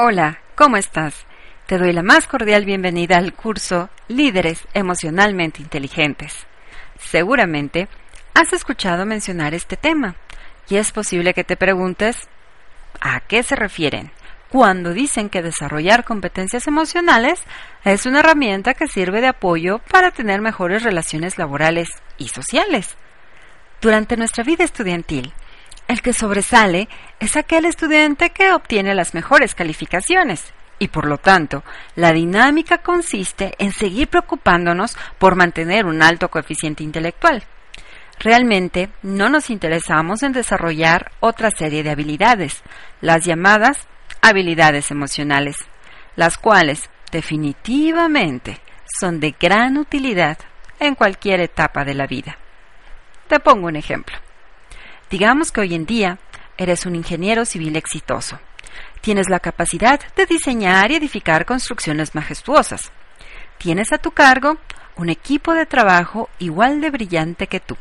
Hola, ¿cómo estás? Te doy la más cordial bienvenida al curso Líderes Emocionalmente Inteligentes. Seguramente has escuchado mencionar este tema y es posible que te preguntes ¿a qué se refieren? Cuando dicen que desarrollar competencias emocionales es una herramienta que sirve de apoyo para tener mejores relaciones laborales y sociales. Durante nuestra vida estudiantil, el que sobresale es aquel estudiante que obtiene las mejores calificaciones y por lo tanto, la dinámica consiste en seguir preocupándonos por mantener un alto coeficiente intelectual. Realmente no nos interesamos en desarrollar otra serie de habilidades, las llamadas habilidades emocionales, las cuales definitivamente son de gran utilidad en cualquier etapa de la vida. Te pongo un ejemplo. Digamos que hoy en día eres un ingeniero civil exitoso. Tienes la capacidad de diseñar y edificar construcciones majestuosas. Tienes a tu cargo un equipo de trabajo igual de brillante que tú.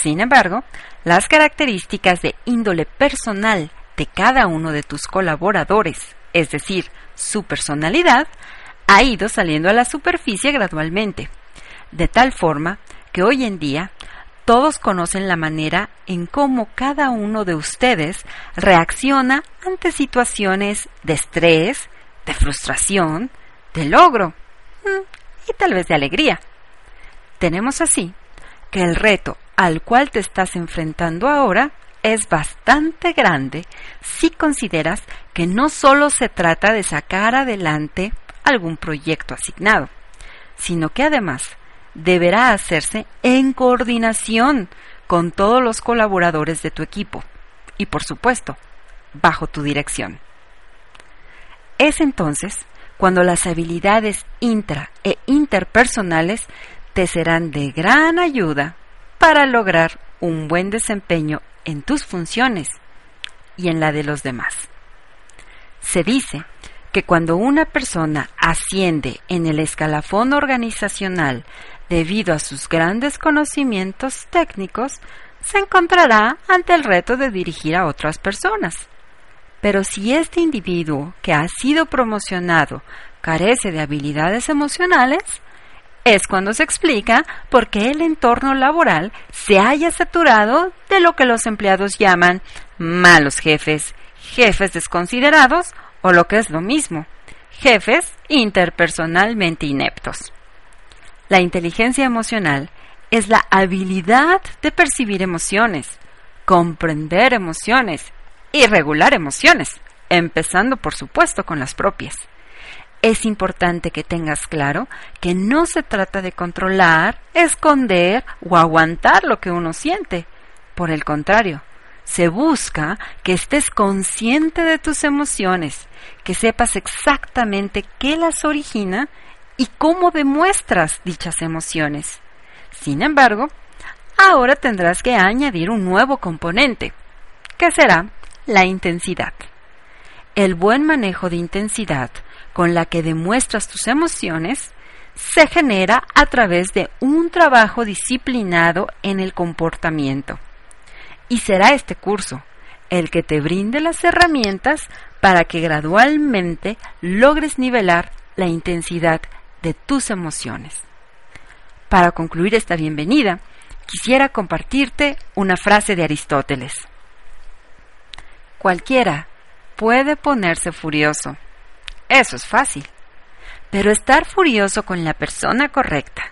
Sin embargo, las características de índole personal de cada uno de tus colaboradores, es decir, su personalidad, ha ido saliendo a la superficie gradualmente, de tal forma que hoy en día todos conocen la manera en cómo cada uno de ustedes reacciona ante situaciones de estrés, de frustración, de logro mm, y tal vez de alegría. Tenemos así que el reto al cual te estás enfrentando ahora es bastante grande si consideras que no solo se trata de sacar adelante algún proyecto asignado, sino que además deberá hacerse en coordinación con todos los colaboradores de tu equipo y, por supuesto, bajo tu dirección. Es entonces cuando las habilidades intra e interpersonales te serán de gran ayuda para lograr un buen desempeño en tus funciones y en la de los demás. Se dice que cuando una persona asciende en el escalafón organizacional debido a sus grandes conocimientos técnicos, se encontrará ante el reto de dirigir a otras personas. Pero si este individuo que ha sido promocionado carece de habilidades emocionales, es cuando se explica por qué el entorno laboral se haya saturado de lo que los empleados llaman malos jefes, jefes desconsiderados o lo que es lo mismo, jefes interpersonalmente ineptos. La inteligencia emocional es la habilidad de percibir emociones, comprender emociones y regular emociones, empezando por supuesto con las propias. Es importante que tengas claro que no se trata de controlar, esconder o aguantar lo que uno siente. Por el contrario, se busca que estés consciente de tus emociones, que sepas exactamente qué las origina y cómo demuestras dichas emociones. Sin embargo, ahora tendrás que añadir un nuevo componente, que será la intensidad. El buen manejo de intensidad con la que demuestras tus emociones se genera a través de un trabajo disciplinado en el comportamiento. Y será este curso el que te brinde las herramientas para que gradualmente logres nivelar la intensidad de tus emociones. Para concluir esta bienvenida, quisiera compartirte una frase de Aristóteles. Cualquiera puede ponerse furioso. Eso es fácil. Pero estar furioso con la persona correcta,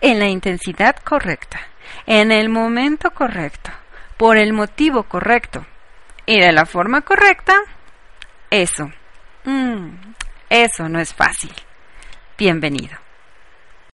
en la intensidad correcta, en el momento correcto, por el motivo correcto y de la forma correcta, eso, mm, eso no es fácil. Bienvenido.